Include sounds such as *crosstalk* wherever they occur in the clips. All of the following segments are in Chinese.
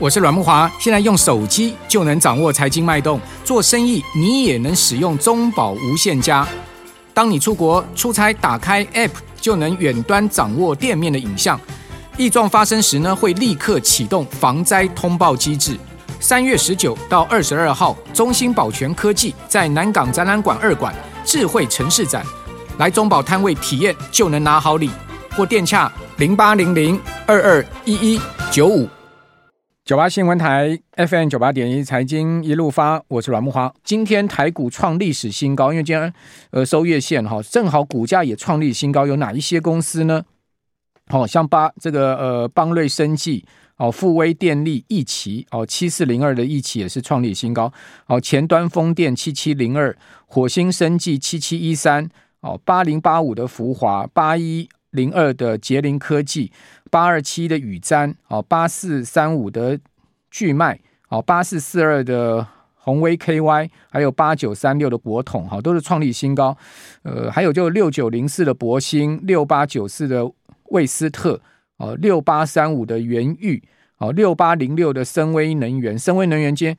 我是阮慕华。现在用手机就能掌握财经脉动，做生意你也能使用中保无限家。当你出国出差，打开 App 就能远端掌握店面的影像。异状发生时呢，会立刻启动防灾通报机制。三月十九到二十二号，中兴保全科技在南港展览馆二馆智慧城市展，来中保摊位体验就能拿好礼，或电洽零八零零二二一一九五。九八新闻台 FM 九八点一财经一路发，我是阮木花。今天台股创历史新高，因为今天呃收月线哈，正好股价也创历史新高。有哪一些公司呢？好、哦，像八这个呃邦瑞生技哦，富威电力、一奇哦，七四零二的一奇也是创历史新高。哦，前端风电七七零二，火星生技七七一三，哦，八零八五的福华，八一零二的捷凌科技。八二七的宇瞻，哦，八四三五的巨迈，哦，八四四二的宏威 KY，还有八九三六的国统，哈，都是创立新高。呃，还有就六九零四的博兴，六八九四的魏斯特，哦，六八三五的元昱，哦，六八零六的森崴能源，森崴能源今天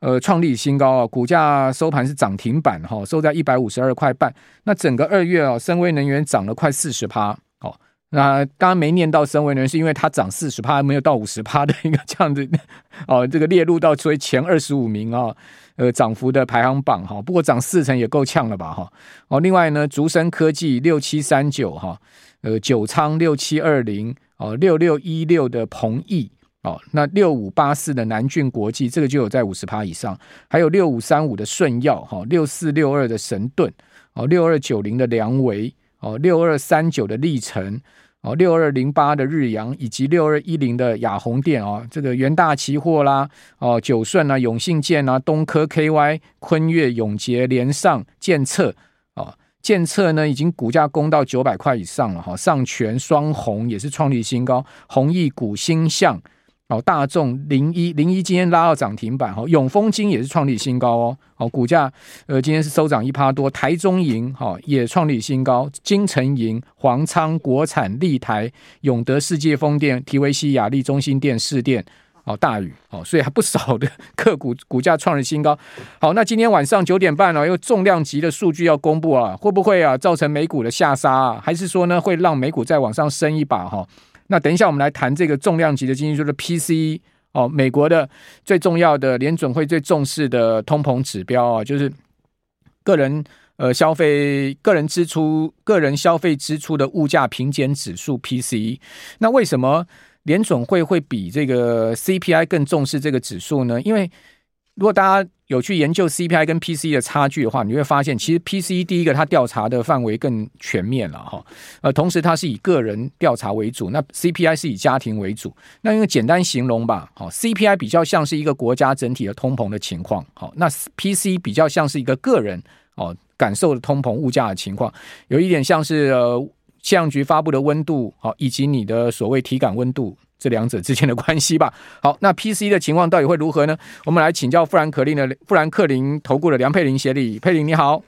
呃创立新高啊，股价收盘是涨停板，哈，收在一百五十二块半。那整个二月啊，森崴能源涨了快四十趴。那刚刚没念到森崴呢，是因为它涨四十趴，没有到五十趴的一个这样子哦，这个列入到所谓前二十五名啊、哦，呃，涨幅的排行榜哈。不过涨四成也够呛了吧哈。哦，另外呢，竹升科技六七三九哈，呃，九仓六七二零哦，六六一六的鹏毅哦，那六五八四的南俊国际这个就有在五十趴以上，还有六五三五的顺耀哈，六四六二的神盾哦，六二九零的梁维哦，六二三九的力成。哦，六二零八的日阳以及六二一零的亚宏电哦，这个元大期货啦，哦，九顺啊，永信建啊，东科 KY、坤越、永捷、联上、建策哦，建策呢已经股价攻到九百块以上了哈，上全、双红也是创立新高，弘毅股、星象。好，大众零一零一今天拉到涨停板哈，永丰金也是创立新高哦，好，股价呃今天是收涨一趴多，台中银哈也创立新高，金城银、黄昌、国产、立台、永德世界风电、提维西、亚力、中心电、士电哦，大宇哦，所以还不少的 *laughs* 个股股价创了新高。好，那今天晚上九点半呢，又重量级的数据要公布啊，会不会啊造成美股的下杀啊？还是说呢会让美股再往上升一把哈？那等一下，我们来谈这个重量级的经济，就是 PCE 哦，美国的最重要的联准会最重视的通膨指标啊，就是个人呃消费、个人支出、个人消费支出的物价平减指数 PCE。那为什么联准会会比这个 CPI 更重视这个指数呢？因为如果大家有去研究 CPI 跟 PC 的差距的话，你会发现，其实 PC 第一个它调查的范围更全面了哈，呃，同时它是以个人调查为主，那 CPI 是以家庭为主。那因为简单形容吧，好，CPI 比较像是一个国家整体的通膨的情况，好，那 PC 比较像是一个个人哦感受的通膨物价的情况，有一点像是呃气象局发布的温度，好，以及你的所谓体感温度。这两者之间的关系吧。*laughs* 好，那 PC 的情况到底会如何呢？我们来请教富兰克林的富兰克林投顾的梁佩玲协理。佩玲你好。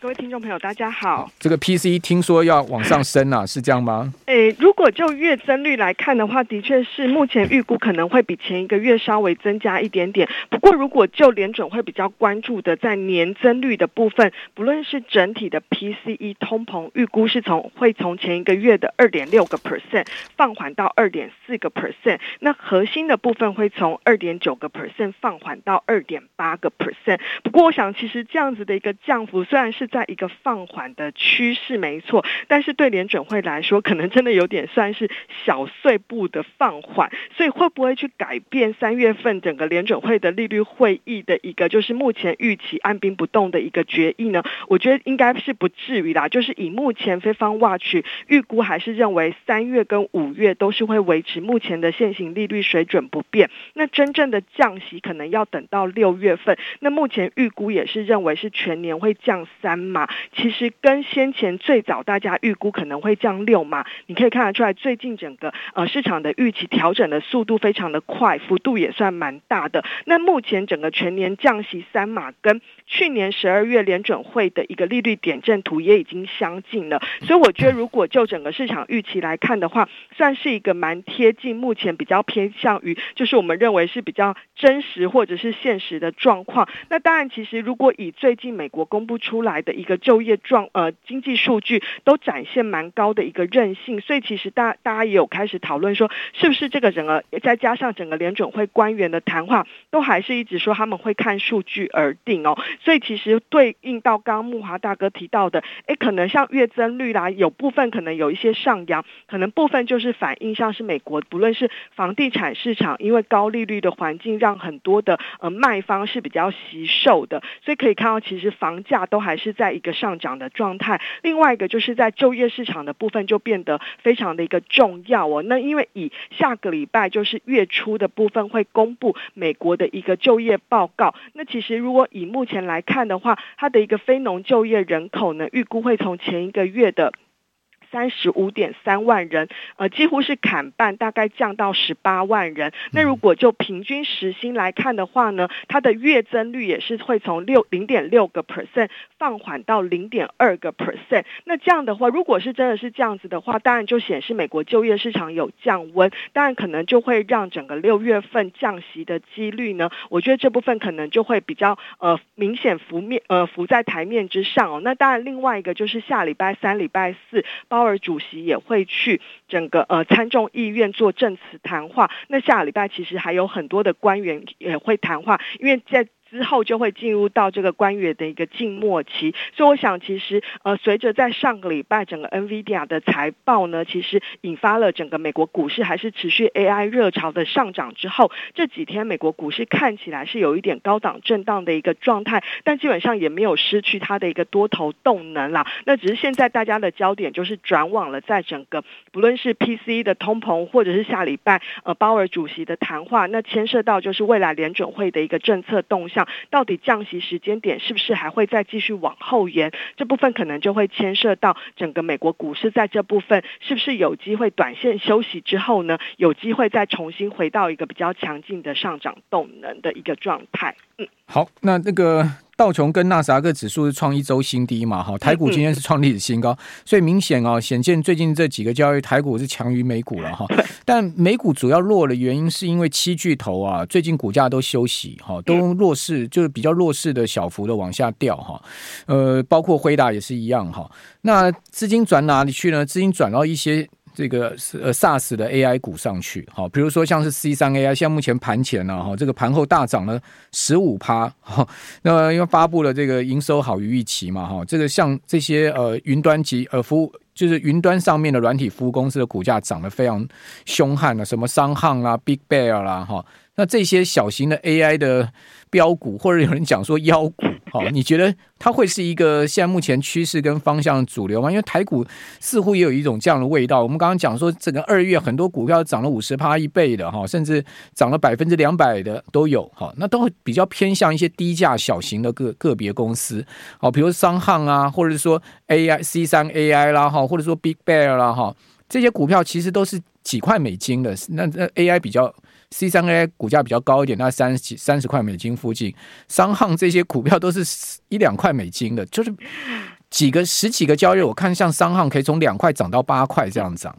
各位听众朋友，大家好。这个 PCE 听说要往上升啊，是这样吗？诶，如果就月增率来看的话，的确是目前预估可能会比前一个月稍微增加一点点。不过，如果就联准会比较关注的在年增率的部分，不论是整体的 PCE 通膨预估是从会从前一个月的二点六个 percent 放缓到二点四个 percent，那核心的部分会从二点九个 percent 放缓到二点八个 percent。不过，我想其实这样子的一个降幅虽然是在一个放缓的趋势，没错，但是对联准会来说，可能真的有点算是小碎步的放缓，所以会不会去改变三月份整个联准会的利率会议的一个就是目前预期按兵不动的一个决议呢？我觉得应该是不至于啦，就是以目前非方 watch 预估还是认为三月跟五月都是会维持目前的现行利率水准不变，那真正的降息可能要等到六月份，那目前预估也是认为是全年会降三码，其实跟先前最早大家预估可能会降六码，你可以看得出来，最近整个呃市场的预期调整的速度非常的快，幅度也算蛮大的。那目前整个全年降息三码，跟去年十二月联准会的一个利率点阵图也已经相近了，所以我觉得如果就整个市场预期来看的话，算是一个蛮贴近，目前比较偏向于就是我们认为是比较真实或者是现实的状况。那当然，其实如果以最近美国公布出来来的一个就业状呃经济数据都展现蛮高的一个韧性，所以其实大大家也有开始讨论说，是不是这个整个再加上整个联准会官员的谈话，都还是一直说他们会看数据而定哦。所以其实对应到刚刚木华大哥提到的，诶，可能像月增率啦，有部分可能有一些上扬，可能部分就是反映像是美国不论是房地产市场，因为高利率的环境，让很多的呃卖方是比较惜售的，所以可以看到其实房价都还是在一个上涨的状态。另外一个就是在就业市场的部分就变得非常的一个重要哦。那因为以下个礼拜就是月初的部分会公布美国的一个就业报告，那其实如果以目前来看的话，它的一个非农就业人口呢，预估会从前一个月的。三十五点三万人，呃，几乎是砍半，大概降到十八万人。那如果就平均时薪来看的话呢，它的月增率也是会从六零点六个 percent 放缓到零点二个 percent。那这样的话，如果是真的是这样子的话，当然就显示美国就业市场有降温，当然可能就会让整个六月份降息的几率呢，我觉得这部分可能就会比较呃明显浮面呃浮在台面之上哦。那当然另外一个就是下礼拜三、礼拜四。鲍尔主席也会去整个呃参众议院做证词谈话，那下礼拜其实还有很多的官员也会谈话，因为在。之后就会进入到这个官员的一个静默期，所以我想其实呃随着在上个礼拜整个 NVIDIA 的财报呢，其实引发了整个美国股市还是持续 AI 热潮的上涨之后，这几天美国股市看起来是有一点高档震荡的一个状态，但基本上也没有失去它的一个多头动能啦。那只是现在大家的焦点就是转往了在整个不论是 PC 的通膨，或者是下礼拜呃鲍尔主席的谈话，那牵涉到就是未来联准会的一个政策动向。到底降息时间点是不是还会再继续往后延？这部分可能就会牵涉到整个美国股市在这部分是不是有机会短线休息之后呢，有机会再重新回到一个比较强劲的上涨动能的一个状态。嗯，好，那那个。道琼跟纳斯达克指数是创一周新低嘛？哈，台股今天是创历史新高，所以明显啊，显见最近这几个交易台股是强于美股了哈。*laughs* 但美股主要弱的原因是因为七巨头啊，最近股价都休息哈，都弱势，就是比较弱势的小幅的往下掉哈。呃，包括辉达也是一样哈。那资金转哪里去呢？资金转到一些。这个呃 SaaS 的 AI 股上去，好，比如说像是 C 三 AI，现在目前盘前呢，哈，这个盘后大涨了十五趴，哈，那因为发布了这个营收好于预期嘛，哈，这个像这些呃云端及呃服务，就是云端上面的软体服务公司的股价涨得非常凶悍了，什么商行啦、Big Bear 啦，哈。那这些小型的 AI 的标股，或者有人讲说妖股，好，*laughs* 你觉得它会是一个现在目前趋势跟方向的主流吗？因为台股似乎也有一种这样的味道。我们刚刚讲说，整个二月很多股票涨了五十趴一倍的哈，甚至涨了百分之两百的都有哈，那都会比较偏向一些低价小型的个个别公司，好，比如商行啊，或者是说 AI C 三 AI 啦哈，或者说 Big Bear 啦哈，这些股票其实都是几块美金的，那那 AI 比较。，C 三 AI 股价比较高一点，那三十几三十块美金附近，商行这些股票都是一两块美金的，就是几个十几个交易，我看像商行可以从两块涨到八块这样涨。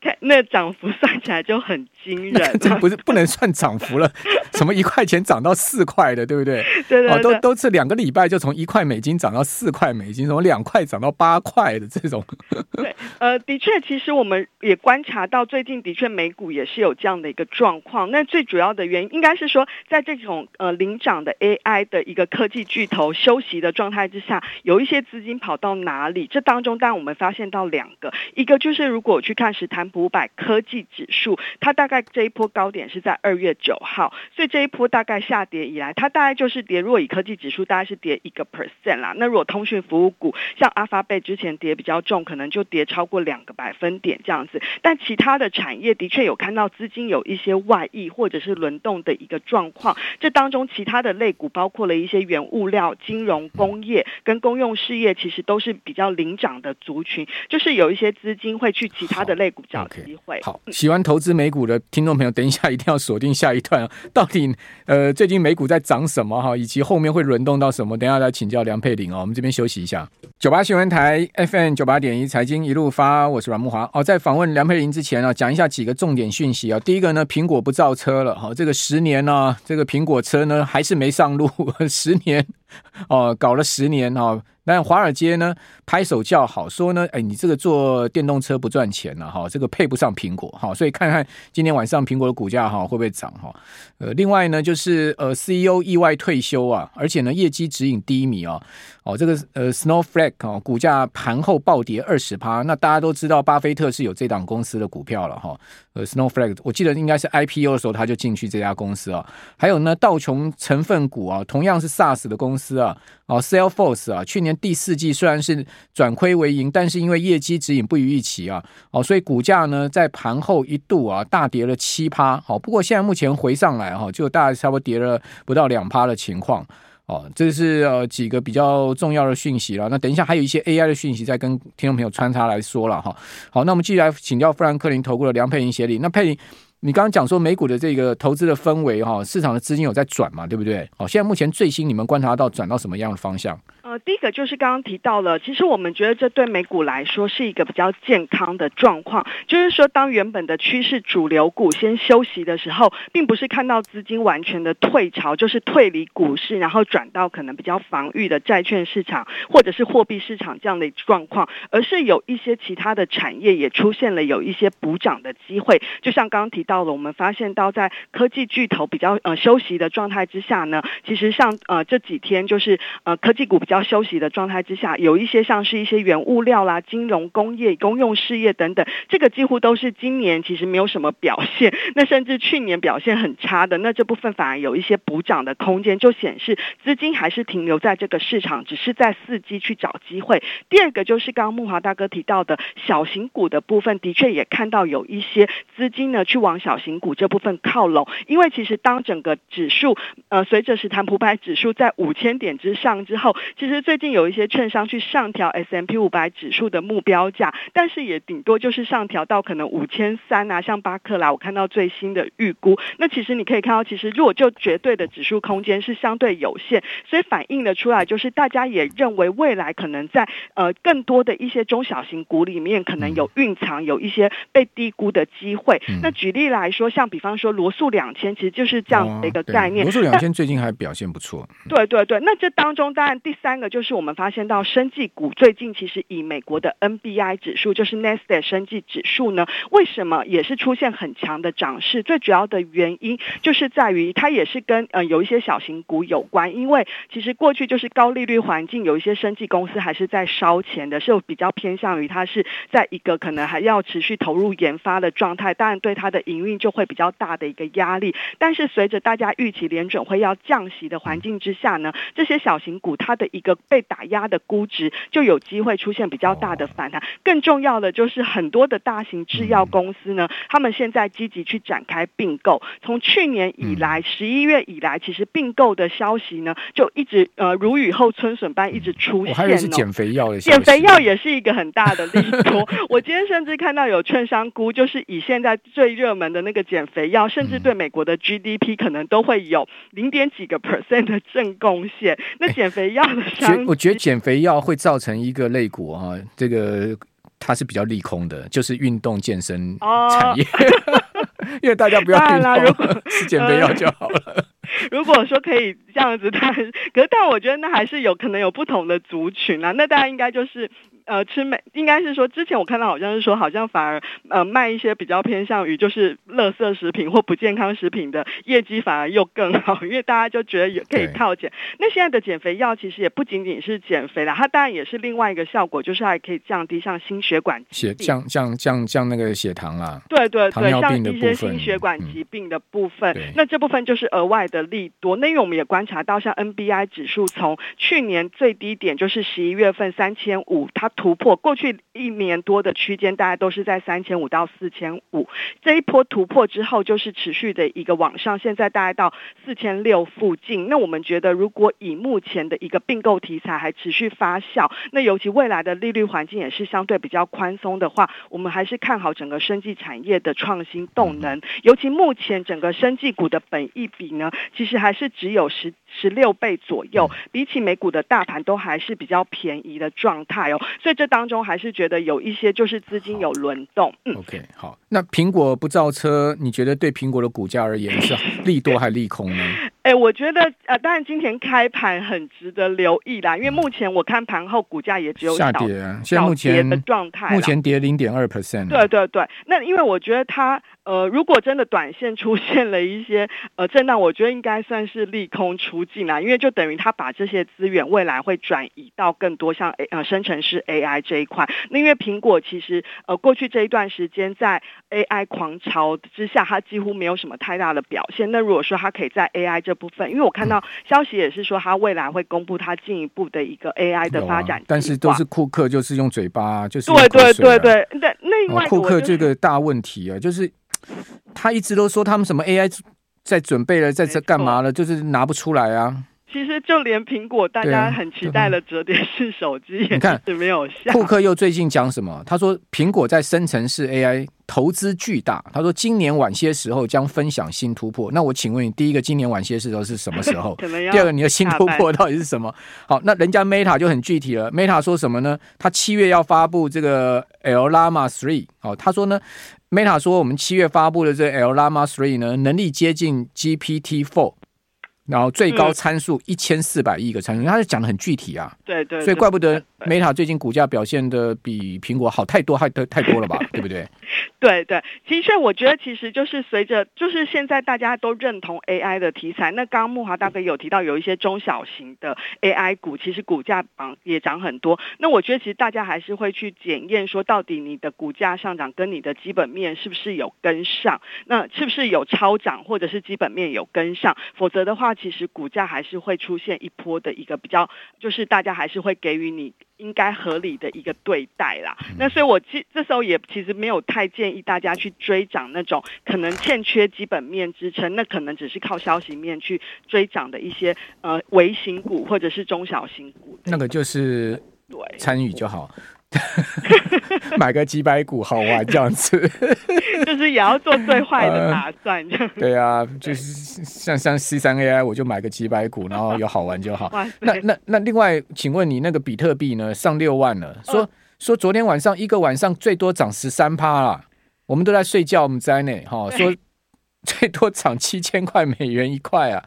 看那涨幅算起来就很惊人，这不是不能算涨幅了，什么一块钱涨到四块的，对不对？*laughs* 对对，对，哦都都是两个礼拜就从一块美金涨到四块美金，从两块涨到八块的这种。对，呃，的确，其实我们也观察到，最近的确美股也是有这样的一个状况。那最主要的原因应该是说，在这种呃领涨的 AI 的一个科技巨头休息的状态之下，有一些资金跑到哪里？这当中当然我们发现到两个，一个就是如果去看实五百科技指数，它大概这一波高点是在二月九号，所以这一波大概下跌以来，它大概就是跌。如果以科技指数，大概是跌一个 percent 啦。那如果通讯服务股，像阿发贝之前跌比较重，可能就跌超过两个百分点这样子。但其他的产业的确有看到资金有一些外溢或者是轮动的一个状况。这当中其他的类股包括了一些原物料、金融、工业跟公用事业，其实都是比较领涨的族群。就是有一些资金会去其他的类股找机会。好，okay. 好，喜欢投资美股的听众朋友，等一下一定要锁定下一段，啊 *laughs* 到底呃最近美股在涨什么哈，以及后面会轮动到什么？等一下来请教梁佩玲哦。我们这边休息一下。九八新闻台 FM 九八点一财经一路发，我是阮木华哦。在访问梁佩玲之前啊，讲一下几个重点讯息啊。第一个呢，苹果不造车了哈，这个十年呢、啊，这个苹果车呢还是没上路，*laughs* 十年 *laughs* 哦，搞了十年哈。但华尔街呢拍手叫好，说呢，哎，你这个做电动车不赚钱了哈，这个配不上苹果哈，所以看看今天晚上苹果的股价哈会不会涨哈。呃，另外呢就是呃 CEO 意外退休啊，而且呢业绩指引低迷啊，哦这个呃 Snowflake 哦股价盘后暴跌二十趴，那大家都知道巴菲特是有这档公司的股票了哈，呃 Snowflake 我记得应该是 IPO 的时候他就进去这家公司啊，还有呢道琼成分股啊，同样是 SaaS 的公司啊，哦 Salesforce 啊去年。第四季虽然是转亏为盈，但是因为业绩指引不如预期啊，哦，所以股价呢在盘后一度啊大跌了七趴，好，不过现在目前回上来哈，就大概差不多跌了不到两趴的情况，哦，这是呃几个比较重要的讯息了。那等一下还有一些 AI 的讯息再跟听众朋友穿插来说了哈。好，那我们继续来请教富兰克林投顾的梁佩玲协理。那佩玲，你刚刚讲说美股的这个投资的氛围哈，市场的资金有在转嘛，对不对？好，现在目前最新你们观察到转到什么样的方向？呃，第一个就是刚刚提到了，其实我们觉得这对美股来说是一个比较健康的状况，就是说当原本的趋势主流股先休息的时候，并不是看到资金完全的退潮，就是退离股市，然后转到可能比较防御的债券市场或者是货币市场这样的状况，而是有一些其他的产业也出现了有一些补涨的机会，就像刚刚提到了，我们发现到在科技巨头比较呃休息的状态之下呢，其实像呃这几天就是呃科技股比较。休息的状态之下，有一些像是一些原物料啦、金融、工业、公用事业等等，这个几乎都是今年其实没有什么表现，*laughs* 那甚至去年表现很差的，那这部分反而有一些补涨的空间，就显示资金还是停留在这个市场，只是在伺机去找机会。第二个就是刚刚木华大哥提到的小型股的部分，的确也看到有一些资金呢去往小型股这部分靠拢，因为其实当整个指数呃随着史坦普百指数在五千点之上之后，其实最近有一些券商去上调 S M P 五百指数的目标价，但是也顶多就是上调到可能五千三啊，像巴克莱，我看到最新的预估。那其实你可以看到，其实如果就绝对的指数空间是相对有限，所以反映的出来就是大家也认为未来可能在呃更多的一些中小型股里面，可能有蕴藏有一些被低估的机会。嗯、那举例来说，像比方说罗素两千，其实就是这样的一个概念。罗素两千最近还表现不错。对对对，那这当中当然第三个。就是我们发现到生技股最近其实以美国的 NBI 指数，就是 Nasdaq 生技指数呢，为什么也是出现很强的涨势？最主要的原因就是在于它也是跟呃有一些小型股有关，因为其实过去就是高利率环境，有一些生技公司还是在烧钱的，是比较偏向于它是在一个可能还要持续投入研发的状态，当然对它的营运就会比较大的一个压力。但是随着大家预期联准会要降息的环境之下呢，这些小型股它的一个被打压的估值就有机会出现比较大的反弹。更重要的就是很多的大型制药公司呢，他们现在积极去展开并购。从去年以来，十一月以来，其实并购的消息呢，就一直呃如雨后春笋般一直出现。我还以为是减肥药的。减肥药也是一个很大的利多。*laughs* 我今天甚至看到有券商估，就是以现在最热门的那个减肥药，甚至对美国的 GDP 可能都会有零点几个 percent 的正贡献。那减肥药的商。我觉得减肥药会造成一个肋骨啊，这个它是比较利空的，就是运动健身产业，*laughs* 哦、因为大家不要运动，吃减肥药就好了、呃。如果说可以这样子，但可是但我觉得那还是有可能有不同的族群啊，那大家应该就是。呃吃美，应该是说之前我看到好像是说，好像反而呃卖一些比较偏向于就是垃圾食品或不健康食品的业绩反而又更好，因为大家就觉得也可以靠减。那现在的减肥药其实也不仅仅是减肥啦，它当然也是另外一个效果，就是还可以降低像心血管血降降降降那个血糖啦。对对对，像一些心血管疾病的部分，嗯、那这部分就是额外的利多。那因为我们也观察到，像 NBI 指数从去年最低点就是十一月份三千五，它突破过去一年多的区间，大概都是在三千五到四千五。这一波突破之后，就是持续的一个往上，现在大概到四千六附近。那我们觉得，如果以目前的一个并购题材还持续发酵，那尤其未来的利率环境也是相对比较宽松的话，我们还是看好整个生技产业的创新动能。尤其目前整个生技股的本益比呢，其实还是只有十十六倍左右，比起美股的大盘都还是比较便宜的状态哦。所以这当中还是觉得有一些就是资金有轮动。嗯，OK，好。那苹果不造车，你觉得对苹果的股价而言是利多还利空呢？*laughs* 哎，我觉得呃，当然今天开盘很值得留意啦，因为目前我看盘后股价也只有下跌，现在目前的状态，目前跌零点二 percent。对对对，那因为我觉得它。呃，如果真的短线出现了一些呃震荡，我觉得应该算是利空出尽啦，因为就等于他把这些资源未来会转移到更多像 A 呃生成式 AI 这一块。那因为苹果其实呃过去这一段时间在 AI 狂潮之下，它几乎没有什么太大的表现。那如果说它可以在 AI 这部分，因为我看到消息也是说它未来会公布它进一步的一个 AI 的发展，啊，但是都是库克就是用嘴巴，就是对对对对那，另外库克这个大问题啊，就是。他一直都说他们什么 AI 在准备了，在这干嘛了，就是拿不出来啊。其实就连苹果大家很期待的折叠式手机，你看是没有下。库克又最近讲什么？他说苹果在生成式 AI 投资巨大。他说今年晚些时候将分享新突破。那我请问你，第一个今年晚些时候是什么时候？*laughs* 第二个你的新突破到底是什么？好，那人家 Meta 就很具体了。Meta 说什么呢？他七月要发布这个 L LAMA 3哦，他说呢，Meta 说我们七月发布的这 Llama 3呢，能力接近 GPT 4。然后最高参数一千四百亿个参数，他是讲的很具体啊。对对，所以怪不得 Meta 最近股价表现的比苹果好太多，太多太多了吧？*laughs* 对不对？对对，其实我觉得其实就是随着就是现在大家都认同 AI 的题材，那刚刚慕驊大哥有提到有一些中小型的 AI 股，其实股价涨也涨很多。那我觉得其实大家还是会去检验说，到底你的股价上涨跟你的基本面是不是有跟上？那是不是有超涨，或者是基本面有跟上？否则的话，其实股价还是会出现一波的一个比较，就是大家还是会给予你应该合理的一个对待啦。那所以我其这时候也其实没有太建议大家去追涨那种可能欠缺基本面支撑，那可能只是靠消息面去追涨的一些呃微型股或者是中小型股。那个就是对参与就好。*laughs* 买个几百股好玩这样子，*laughs* 就是也要做最坏的打算。呃、对啊，就是像像 C 三 AI，我就买个几百股，然后有好玩就好。那那那另外，请问你那个比特币呢？上六万了，说、呃、说昨天晚上一个晚上最多涨十三趴了，我们都在睡觉，我们在内哈，说最多涨七千块美元一块啊，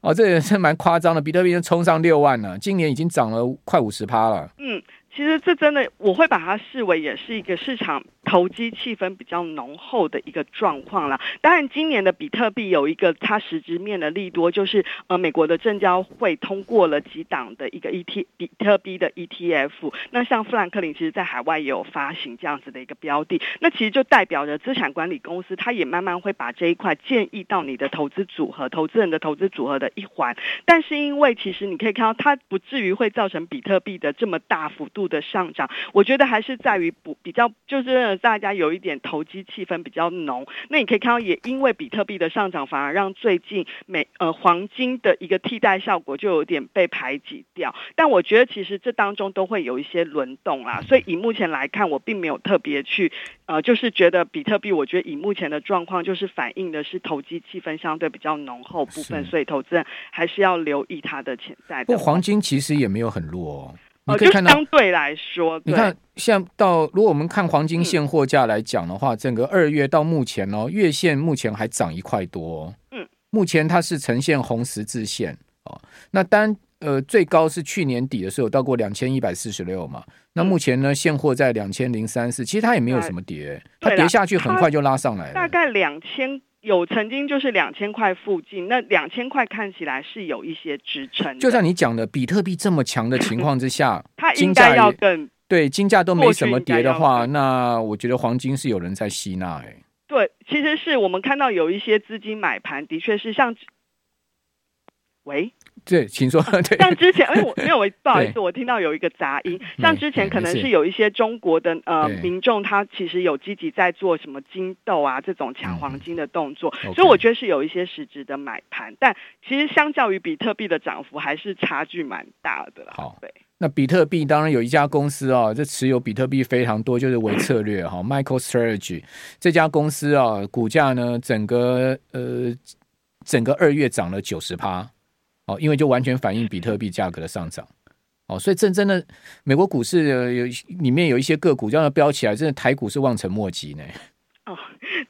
哦，这也是蛮夸张的，比特币冲上六万了，今年已经涨了快五十趴了。嗯。其实这真的，我会把它视为也是一个市场投机气氛比较浓厚的一个状况啦。当然，今年的比特币有一个它实质面的利多，就是呃，美国的证交会通过了几档的一个 ET 比特币的 ETF。那像富兰克林，其实在海外也有发行这样子的一个标的。那其实就代表着资产管理公司，它也慢慢会把这一块建议到你的投资组合、投资人的投资组合的一环。但是因为其实你可以看到，它不至于会造成比特币的这么大幅度的上涨，我觉得还是在于不比较，就是大家有一点投机气氛比较浓。那你可以看到，也因为比特币的上涨，反而让最近美呃黄金的一个替代效果就有点被排挤掉。但我觉得其实这当中都会有一些轮动啦，所以以目前来看，我并没有特别去呃，就是觉得比特币，我觉得以目前的状况，就是反映的是投机气氛相对比较浓厚部分，所以投资人还是要留意它的潜在的。不过黄金其实也没有很弱哦。你可以看到，相对来说，你看，像到如果我们看黄金现货价来讲的话，整个二月到目前哦，月线目前还涨一块多。嗯，目前它是呈现红十字线哦。那单呃最高是去年底的时候到过两千一百四十六嘛，那目前呢现货在两千零三四，其实它也没有什么跌，它跌下去很快就拉上来了，大概两千。有曾经就是两千块附近，那两千块看起来是有一些支撑。就像你讲的，比特币这么强的情况之下，*laughs* 它应该要更对金价都没什么跌的话，那我觉得黄金是有人在吸纳哎。对，其实是我们看到有一些资金买盘，的确是像。喂，对，请说。对，像之前，哎，我 *laughs* 没有，不好意思，我听到有一个杂音。像之前可能是有一些中国的呃民众，他其实有积极在做什么金豆啊这种抢黄金的动作，嗯、所以我觉得是有一些实质的买盘。但其实相较于比特币的涨幅，还是差距蛮大的。好，对。那比特币当然有一家公司啊、哦，这持有比特币非常多，就是微策略哈，MicroStrategy 这家公司啊、哦，股价呢整个呃整个二月涨了九十趴。哦，因为就完全反映比特币价格的上涨，哦，所以真真的美国股市有里面有一些个股这样飙起来，真的台股是望尘莫及呢。哦，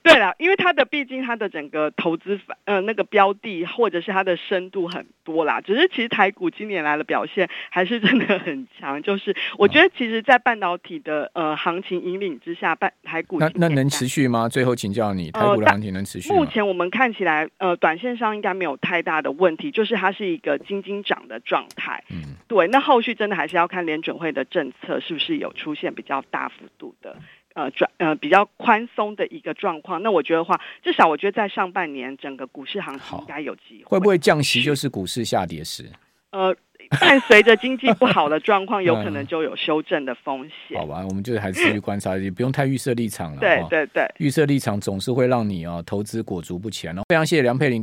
*laughs* 对了，因为它的毕竟它的整个投资呃那个标的或者是它的深度很多啦，只是其实台股今年来的表现还是真的很强，就是我觉得其实，在半导体的呃行情引领之下，半台股那那能持续吗？最后请教你，台股的行情能持续吗？目前我们看起来呃短线上应该没有太大的问题，就是它是一个金金涨的状态。嗯，对，那后续真的还是要看联准会的政策是不是有出现比较大幅度的。呃，转呃比较宽松的一个状况，那我觉得话，至少我觉得在上半年整个股市行情应该有机会。会不会降息就是股市下跌时？呃，但随着经济不好的状况，*laughs* 有可能就有修正的风险。嗯、好吧，我们就还是继续观察，也不用太预设立场了。对对对，预设立场总是会让你啊投资裹足不前哦。非常谢谢梁佩玲。